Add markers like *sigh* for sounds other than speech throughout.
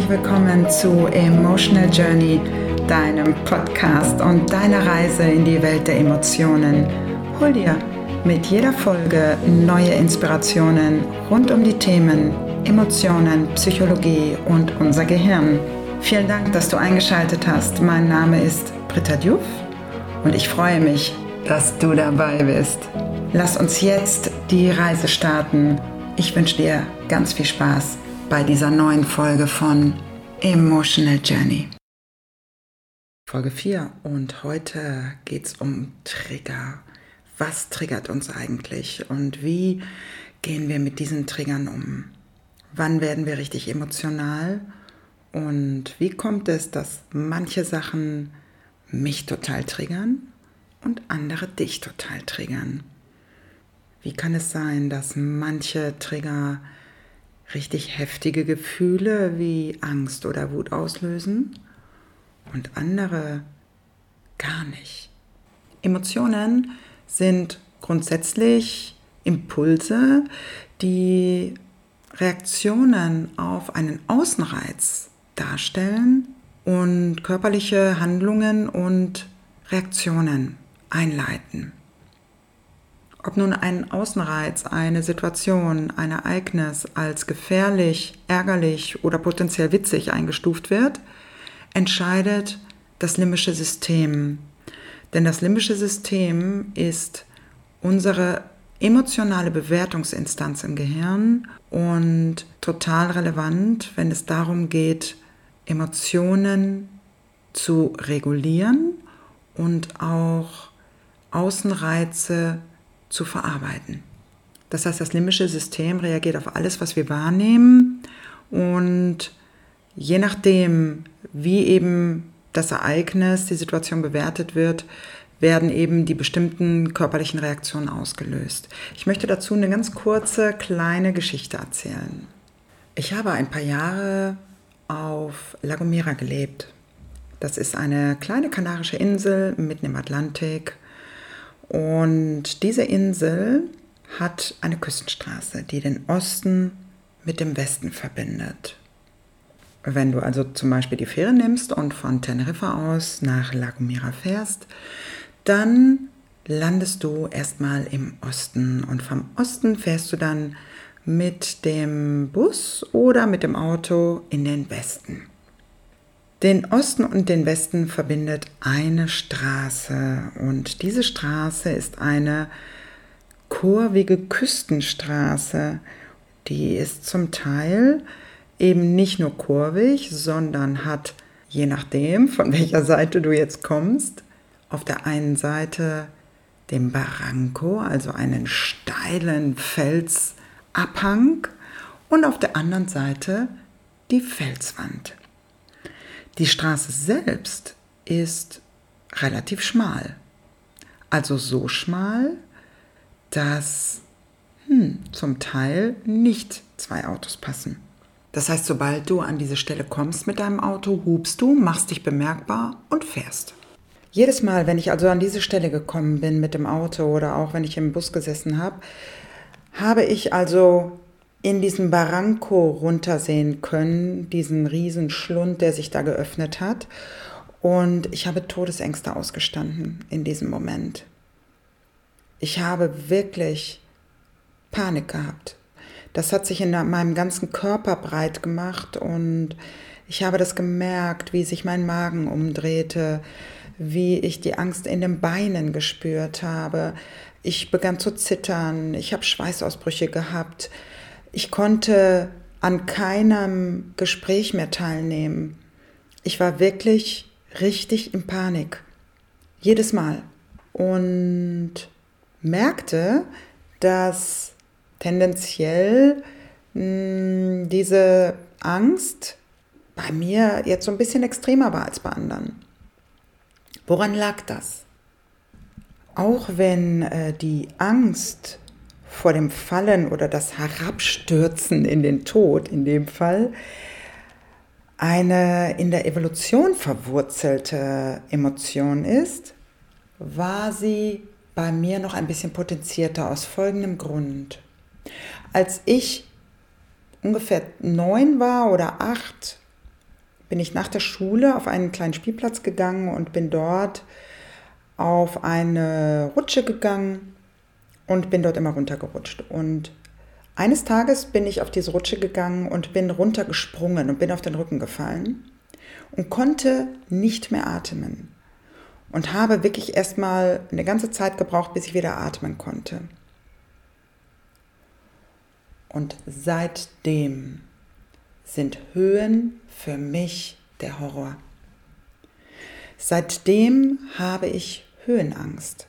herzlich willkommen zu Emotional Journey, deinem Podcast und deiner Reise in die Welt der Emotionen. Hol dir mit jeder Folge neue Inspirationen rund um die Themen Emotionen, Psychologie und unser Gehirn. Vielen Dank, dass du eingeschaltet hast. Mein Name ist Britta Diouf und ich freue mich, dass du dabei bist. Lass uns jetzt die Reise starten. Ich wünsche dir ganz viel Spaß bei dieser neuen Folge von Emotional Journey. Folge 4 und heute geht es um Trigger. Was triggert uns eigentlich und wie gehen wir mit diesen Triggern um? Wann werden wir richtig emotional und wie kommt es, dass manche Sachen mich total triggern und andere dich total triggern? Wie kann es sein, dass manche Trigger richtig heftige Gefühle wie Angst oder Wut auslösen und andere gar nicht. Emotionen sind grundsätzlich Impulse, die Reaktionen auf einen Außenreiz darstellen und körperliche Handlungen und Reaktionen einleiten. Ob nun ein Außenreiz, eine Situation, ein Ereignis als gefährlich, ärgerlich oder potenziell witzig eingestuft wird, entscheidet das limbische System. Denn das limbische System ist unsere emotionale Bewertungsinstanz im Gehirn und total relevant, wenn es darum geht, Emotionen zu regulieren und auch Außenreize zu verarbeiten. Das heißt, das limbische System reagiert auf alles, was wir wahrnehmen und je nachdem, wie eben das Ereignis, die Situation bewertet wird, werden eben die bestimmten körperlichen Reaktionen ausgelöst. Ich möchte dazu eine ganz kurze kleine Geschichte erzählen. Ich habe ein paar Jahre auf La Gomera gelebt. Das ist eine kleine kanarische Insel mitten im Atlantik und diese Insel hat eine Küstenstraße, die den Osten mit dem Westen verbindet. Wenn du also zum Beispiel die Fähre nimmst und von Teneriffa aus nach La Gomera fährst, dann landest du erstmal im Osten und vom Osten fährst du dann mit dem Bus oder mit dem Auto in den Westen. Den Osten und den Westen verbindet eine Straße und diese Straße ist eine kurvige Küstenstraße. Die ist zum Teil eben nicht nur kurvig, sondern hat, je nachdem, von *laughs* welcher Seite du jetzt kommst, auf der einen Seite den Barranco, also einen steilen Felsabhang, und auf der anderen Seite die Felswand. Die Straße selbst ist relativ schmal. Also so schmal, dass hm, zum Teil nicht zwei Autos passen. Das heißt, sobald du an diese Stelle kommst mit deinem Auto, hubst du, machst dich bemerkbar und fährst. Jedes Mal, wenn ich also an diese Stelle gekommen bin mit dem Auto oder auch wenn ich im Bus gesessen habe, habe ich also in diesem Barranco runtersehen können, diesen riesen Schlund, der sich da geöffnet hat. Und ich habe Todesängste ausgestanden in diesem Moment. Ich habe wirklich Panik gehabt. Das hat sich in meinem ganzen Körper breit gemacht und ich habe das gemerkt, wie sich mein Magen umdrehte, wie ich die Angst in den Beinen gespürt habe. Ich begann zu zittern, ich habe Schweißausbrüche gehabt, ich konnte an keinem Gespräch mehr teilnehmen. Ich war wirklich richtig in Panik. Jedes Mal. Und merkte, dass tendenziell mh, hm, diese Angst bei mir jetzt so ein bisschen extremer war als bei anderen. Woran lag das? Auch wenn äh, die Angst vor dem Fallen oder das Herabstürzen in den Tod in dem Fall eine in der Evolution verwurzelte Emotion ist, war sie bei mir noch ein bisschen potenzierter aus folgendem Grund. Als ich ungefähr neun war oder acht, bin ich nach der Schule auf einen kleinen Spielplatz gegangen und bin dort auf eine Rutsche gegangen und bin dort immer runtergerutscht. Und eines Tages bin ich auf diese Rutsche gegangen und bin runtergesprungen und bin auf den Rücken gefallen und konnte nicht mehr atmen. Und habe wirklich erstmal eine ganze Zeit gebraucht, bis ich wieder atmen konnte. Und seitdem sind Höhen für mich der Horror. Seitdem habe ich Höhenangst.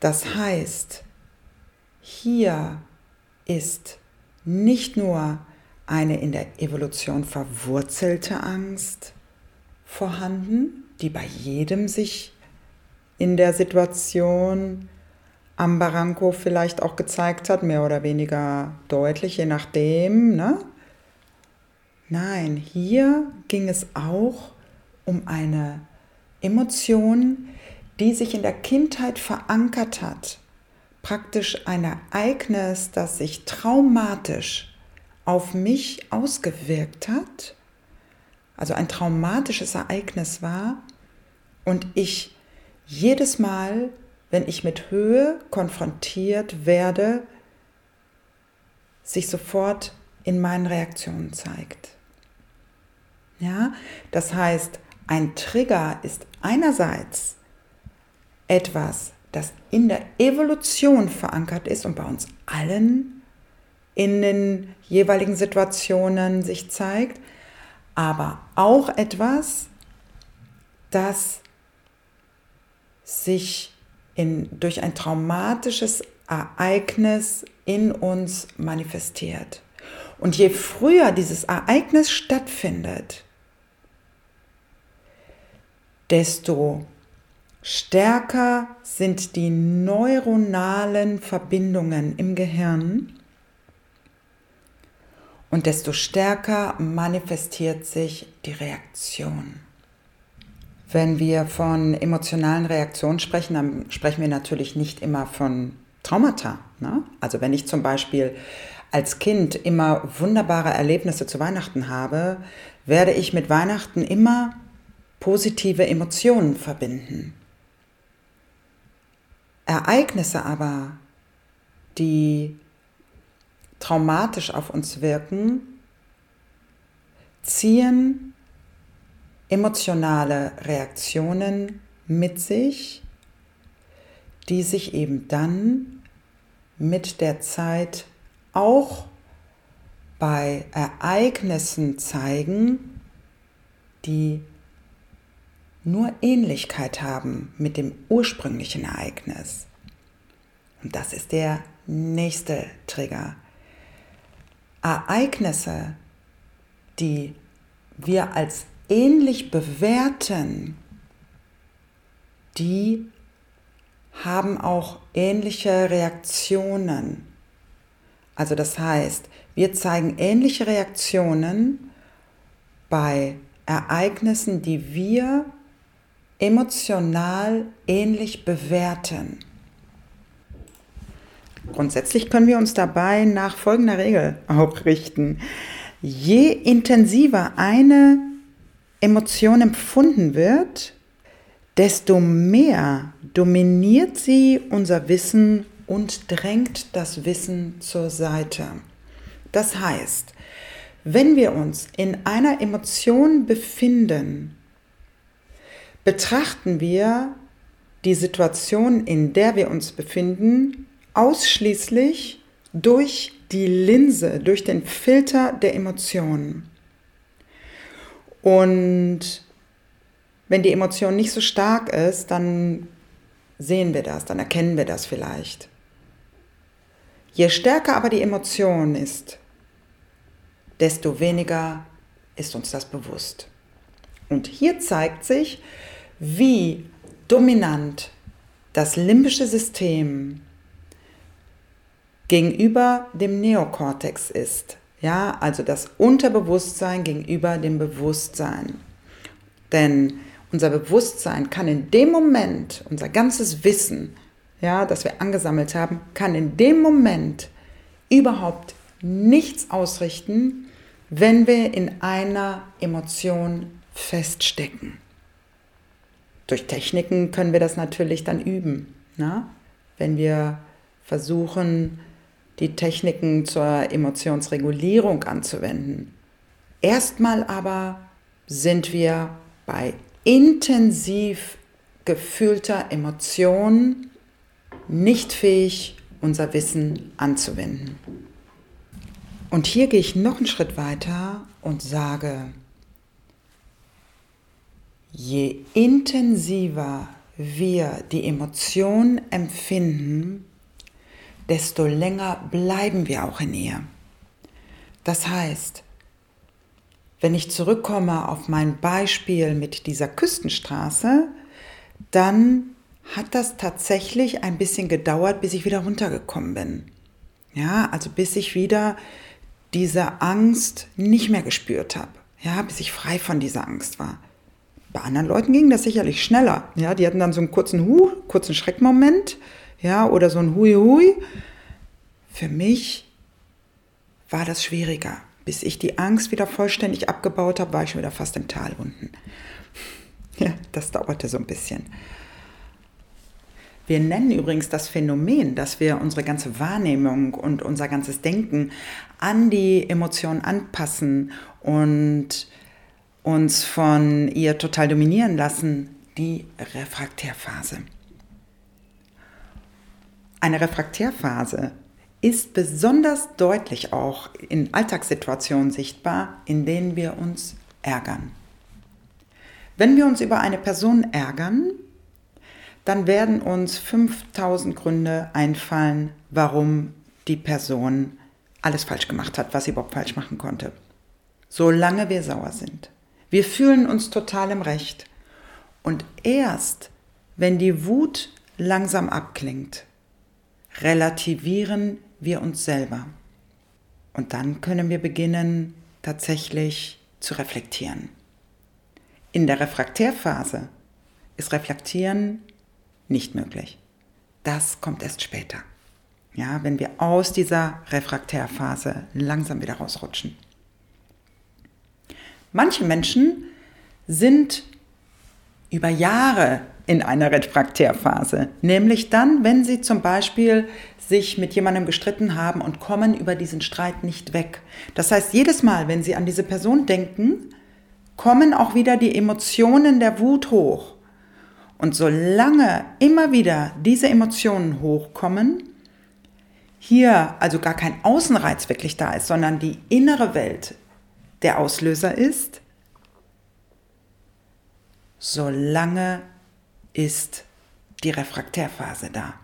Das heißt, hier ist nicht nur eine in der Evolution verwurzelte Angst vorhanden, die bei jedem sich in der Situation am Barranco vielleicht auch gezeigt hat, mehr oder weniger deutlich, je nachdem. Ne? Nein, hier ging es auch um eine Emotion, die sich in der Kindheit verankert hat. Praktisch ein Ereignis, das sich traumatisch auf mich ausgewirkt hat, also ein traumatisches Ereignis war und ich jedes Mal, wenn ich mit Höhe konfrontiert werde, sich sofort in meinen Reaktionen zeigt. Ja, das heißt, ein Trigger ist einerseits etwas, das in der Evolution verankert ist und bei uns allen in den jeweiligen Situationen sich zeigt, aber auch etwas, das sich in, durch ein traumatisches Ereignis in uns manifestiert. Und je früher dieses Ereignis stattfindet, desto stärker sind die neuronalen Verbindungen im Gehirn und desto stärker manifestiert sich die Reaktion. Wenn wir von emotionalen Reaktionen sprechen, dann sprechen wir natürlich nicht immer von Traumata. Ne? Also wenn ich zum Beispiel als Kind immer wunderbare Erlebnisse zu Weihnachten habe, werde ich mit Weihnachten immer positive Emotionen verbinden. Ereignisse aber, die traumatisch auf uns wirken, ziehen emotionale Reaktionen mit sich, die sich eben dann mit der Zeit auch bei Ereignissen zeigen, die nur Ähnlichkeit haben mit dem ursprünglichen Ereignis. Und das ist der nächste Trigger. Ereignisse, die wir als ähnlich bewerten, die haben auch ähnliche Reaktionen. Also das heißt, wir zeigen ähnliche Reaktionen bei Ereignissen, die wir emotional ähnlich bewerten. Grundsätzlich können wir uns dabei nach folgender Regel *laughs* auch richten. Je intensiver eine Emotion empfunden wird, desto mehr dominiert sie unser Wissen und drängt das Wissen zur Seite. Das heißt, wenn wir uns in einer Emotion befinden, betrachten wir die Situation, in der wir uns befinden, ausschließlich durch die Linse, durch den Filter der Emotionen. Und wenn die Emotion nicht so stark ist, dann sehen wir das, dann erkennen wir das vielleicht. Je stärker aber die Emotion ist, desto weniger ist uns das bewusst. Und hier zeigt sich, wie dominant das limbische System gegenüber dem Neokortex ist. Ja, also das Unterbewusstsein gegenüber dem Bewusstsein. Denn unser Bewusstsein kann in dem Moment, unser ganzes Wissen, ja, das wir angesammelt haben, kann in dem Moment überhaupt nichts ausrichten, wenn wir in einer Emotion feststecken. Durch Techniken können wir das natürlich dann üben. Na? Wenn wir versuchen, die Techniken zur Emotionsregulierung anzuwenden. Erstmal aber sind wir bei intensiv gefühlter Emotion nicht fähig, unser Wissen anzuwenden. Und hier gehe ich noch einen Schritt weiter und sage, je intensiver wir die Emotion empfinden, desto länger bleiben wir auch in ihr. Das heißt, wenn ich zurückkomme auf mein Beispiel mit dieser Küstenstraße, dann hat das tatsächlich ein bisschen gedauert, bis ich wieder runtergekommen bin. Ja, also bis ich wieder diese Angst nicht mehr gespürt habe. Ja, bis ich frei von dieser Angst war. Bei anderen Leuten ging das sicherlich schneller. Ja, die hatten dann so einen kurzen Hu, kurzen Schreckmoment, ja, oder so ein Hui Hui. Für mich war das schwieriger. Bis ich die Angst wieder vollständig abgebaut habe, war ich schon wieder fast im Tal unten. Ja, das dauerte so ein bisschen. Wir nennen übrigens das Phänomen, dass wir unsere ganze Wahrnehmung und unser ganzes Denken an die Emotionen anpassen und uns von ihr total dominieren lassen, die Refraktärphase. Eine Refraktärphase ist besonders deutlich auch in Alltagssituationen sichtbar, in denen wir uns ärgern. Wenn wir uns über eine Person ärgern, dann werden uns 5000 Gründe einfallen, warum die Person alles falsch gemacht hat, was sie überhaupt falsch machen konnte. Solange wir sauer sind. Wir fühlen uns total im Recht. Und erst, wenn die Wut langsam abklingt, relativieren wir uns selber. Und dann können wir beginnen, tatsächlich zu reflektieren. In der Refraktärphase ist Reflektieren nicht möglich. Das kommt erst später. Ja, wenn wir aus dieser Refraktärphase langsam wieder rausrutschen. Manche Menschen sind über Jahre in einer Refraktärphase, nämlich dann, wenn sie zum Beispiel sich mit jemandem gestritten haben und kommen über diesen Streit nicht weg. Das heißt, jedes Mal, wenn sie an diese Person denken, kommen auch wieder die Emotionen der Wut hoch. Und solange immer wieder diese Emotionen hochkommen, hier also gar kein Außenreiz wirklich da ist, sondern die innere Welt der Auslöser ist, solange ist die Refraktärphase da.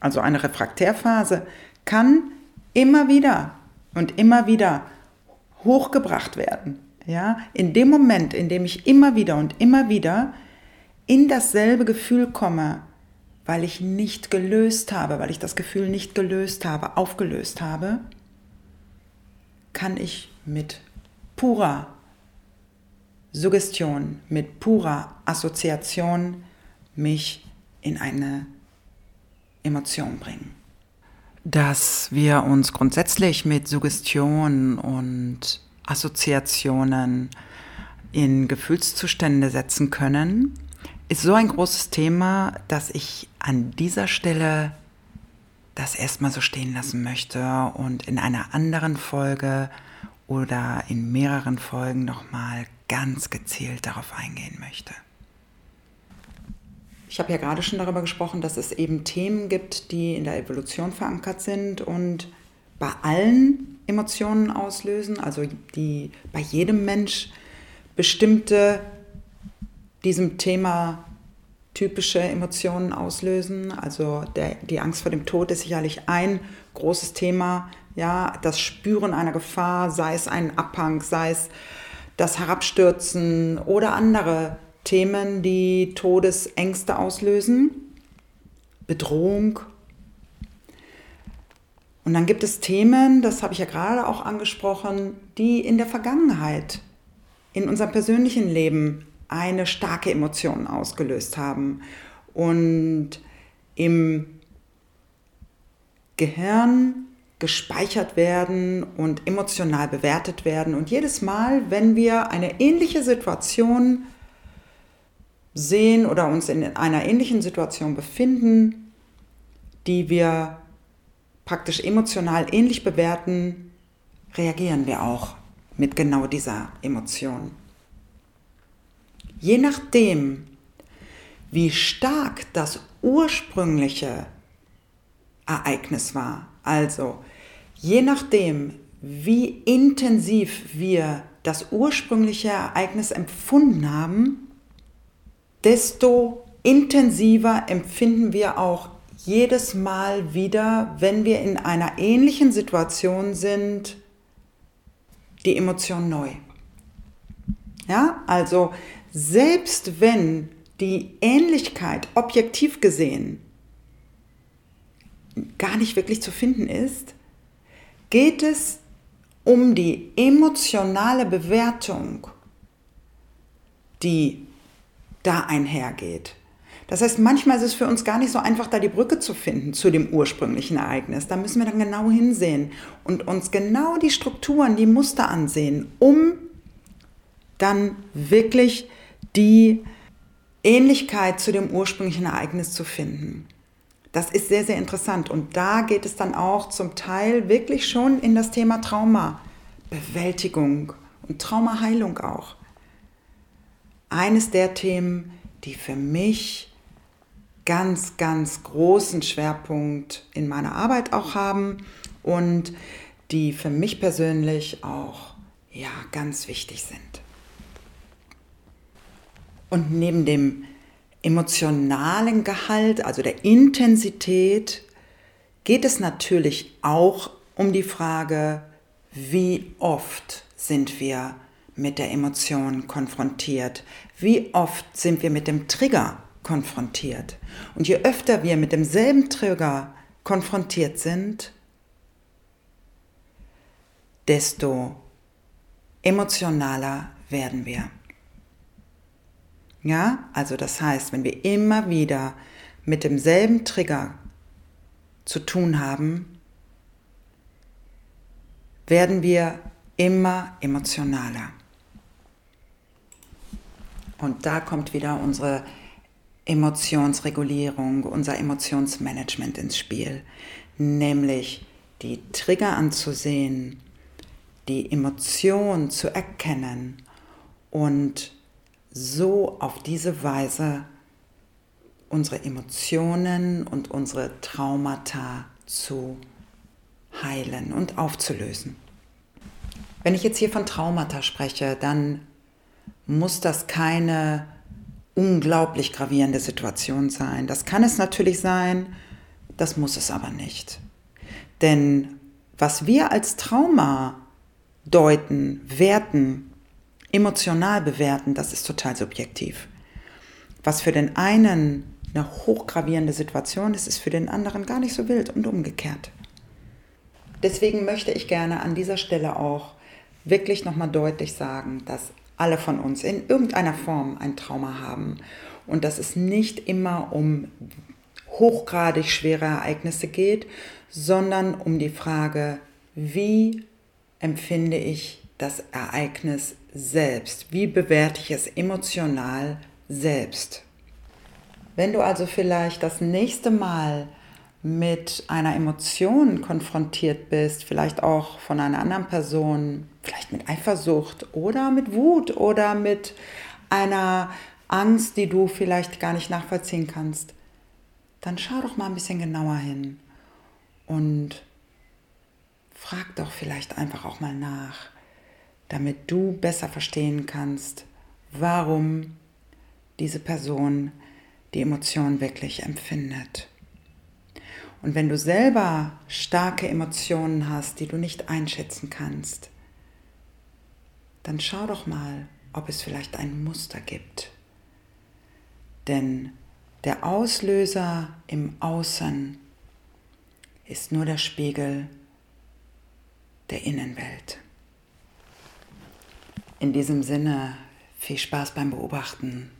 Also eine Refraktärphase kann immer wieder und immer wieder hochgebracht werden. Ja, in dem Moment, in dem ich immer wieder und immer wieder in dasselbe Gefühl komme, weil ich nicht gelöst habe, weil ich das Gefühl nicht gelöst habe, aufgelöst habe, kann ich mit purer Suggestion, mit purer Assoziation mich in eine Emotion bringen. Dass wir uns grundsätzlich mit Suggestion und Assoziationen in Gefühlszustände setzen können, ist so ein großes Thema, dass ich an dieser Stelle das erstmal so stehen lassen möchte und in einer anderen Folge oder in mehreren Folgen nochmal ganz gezielt darauf eingehen möchte. Ich habe ja gerade schon darüber gesprochen, dass es eben Themen gibt, die in der Evolution verankert sind und bei allen Emotionen auslösen, also die bei jedem Mensch bestimmte diesem Thema typische Emotionen auslösen. Also der, die Angst vor dem Tod ist sicherlich ein großes Thema. Ja, das Spüren einer Gefahr, sei es ein Abhang, sei es das Herabstürzen oder andere Themen, die Todesängste auslösen. Bedrohung. Und dann gibt es Themen, das habe ich ja gerade auch angesprochen, die in der Vergangenheit, in unserem persönlichen Leben eine starke Emotion ausgelöst haben. Und im Gehirn gespeichert werden und emotional bewertet werden. Und jedes Mal, wenn wir eine ähnliche Situation sehen oder uns in einer ähnlichen Situation befinden, die wir praktisch emotional ähnlich bewerten, reagieren wir auch mit genau dieser Emotion. Je nachdem, wie stark das ursprüngliche Ereignis war, also je nachdem, wie intensiv wir das ursprüngliche Ereignis empfunden haben, desto intensiver empfinden wir auch jedes Mal wieder, wenn wir in einer ähnlichen Situation sind, die Emotion neu. Ja, also selbst wenn die Ähnlichkeit objektiv gesehen gar nicht wirklich zu finden ist, geht es um die emotionale Bewertung, die da einhergeht. Das heißt, manchmal ist es für uns gar nicht so einfach, da die Brücke zu finden zu dem ursprünglichen Ereignis. Da müssen wir dann genau hinsehen und uns genau die Strukturen, die Muster ansehen, um dann wirklich die Ähnlichkeit zu dem ursprünglichen Ereignis zu finden. Das ist sehr, sehr interessant. Und da geht es dann auch zum Teil wirklich schon in das Thema Traumabewältigung und Traumaheilung auch. Eines der Themen, die für mich ganz, ganz großen Schwerpunkt in meiner Arbeit auch haben und die für mich persönlich auch ja, ganz wichtig sind. Und neben dem emotionalen Gehalt, also der Intensität, geht es natürlich auch um die Frage, wie oft sind wir mit der Emotion konfrontiert? Wie oft sind wir mit dem Trigger konfrontiert? Und je öfter wir mit demselben Trigger konfrontiert sind, desto emotionaler werden wir. Ja, also das heißt, wenn wir immer wieder mit demselben Trigger zu tun haben, werden wir immer emotionaler. Und da kommt wieder unsere Emotionsregulierung, unser Emotionsmanagement ins Spiel, nämlich die Trigger anzusehen, die Emotion zu erkennen und so auf diese Weise unsere Emotionen und unsere Traumata zu heilen und aufzulösen. Wenn ich jetzt hier von Traumata spreche, dann muss das keine unglaublich gravierende Situation sein. Das kann es natürlich sein, das muss es aber nicht. Denn was wir als Trauma deuten, werten, emotional bewerten, das ist total subjektiv. Was für den einen eine hochgravierende Situation ist, ist für den anderen gar nicht so wild und umgekehrt. Deswegen möchte ich gerne an dieser Stelle auch wirklich nochmal deutlich sagen, dass alle von uns in irgendeiner Form ein Trauma haben und dass es nicht immer um hochgradig schwere Ereignisse geht, sondern um die Frage, wie empfinde ich das Ereignis selbst? Wie bewerte ich es emotional selbst? Wenn du also vielleicht das nächste Mal mit einer Emotion konfrontiert bist, vielleicht auch von einer anderen Person, vielleicht mit Eifersucht oder mit Wut oder mit einer Angst, die du vielleicht gar nicht nachvollziehen kannst, dann schau doch mal ein bisschen genauer hin und frag doch vielleicht einfach auch mal nach, damit du besser verstehen kannst, warum diese Person die Emotion wirklich empfindet. Und wenn du selber starke Emotionen hast, die du nicht einschätzen kannst, dann schau doch mal, ob es vielleicht ein Muster gibt. Denn der Auslöser im Außen ist nur der Spiegel der Innenwelt. In diesem Sinne, viel Spaß beim Beobachten.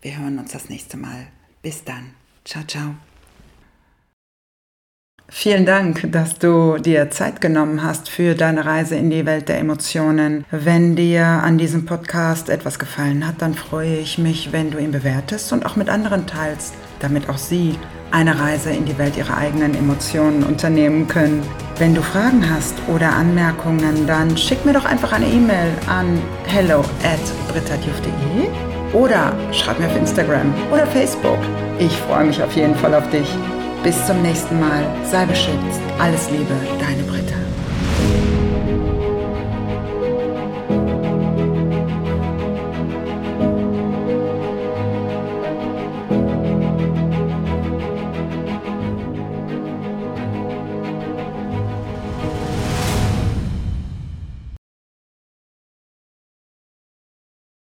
Wir hören uns das nächste Mal. Bis dann. Ciao, ciao. Vielen Dank, dass du dir Zeit genommen hast für deine Reise in die Welt der Emotionen. Wenn dir an diesem Podcast etwas gefallen hat, dann freue ich mich, wenn du ihn bewertest und auch mit anderen teilst, damit auch sie eine Reise in die Welt ihrer eigenen Emotionen unternehmen können. Wenn du Fragen hast oder Anmerkungen, dann schick mir doch einfach eine E-Mail an hello at oder schreib mir auf Instagram oder Facebook. Ich freue mich auf jeden Fall auf dich. Bis zum nächsten Mal. Sei beschützt. Alles Liebe, deine Britta.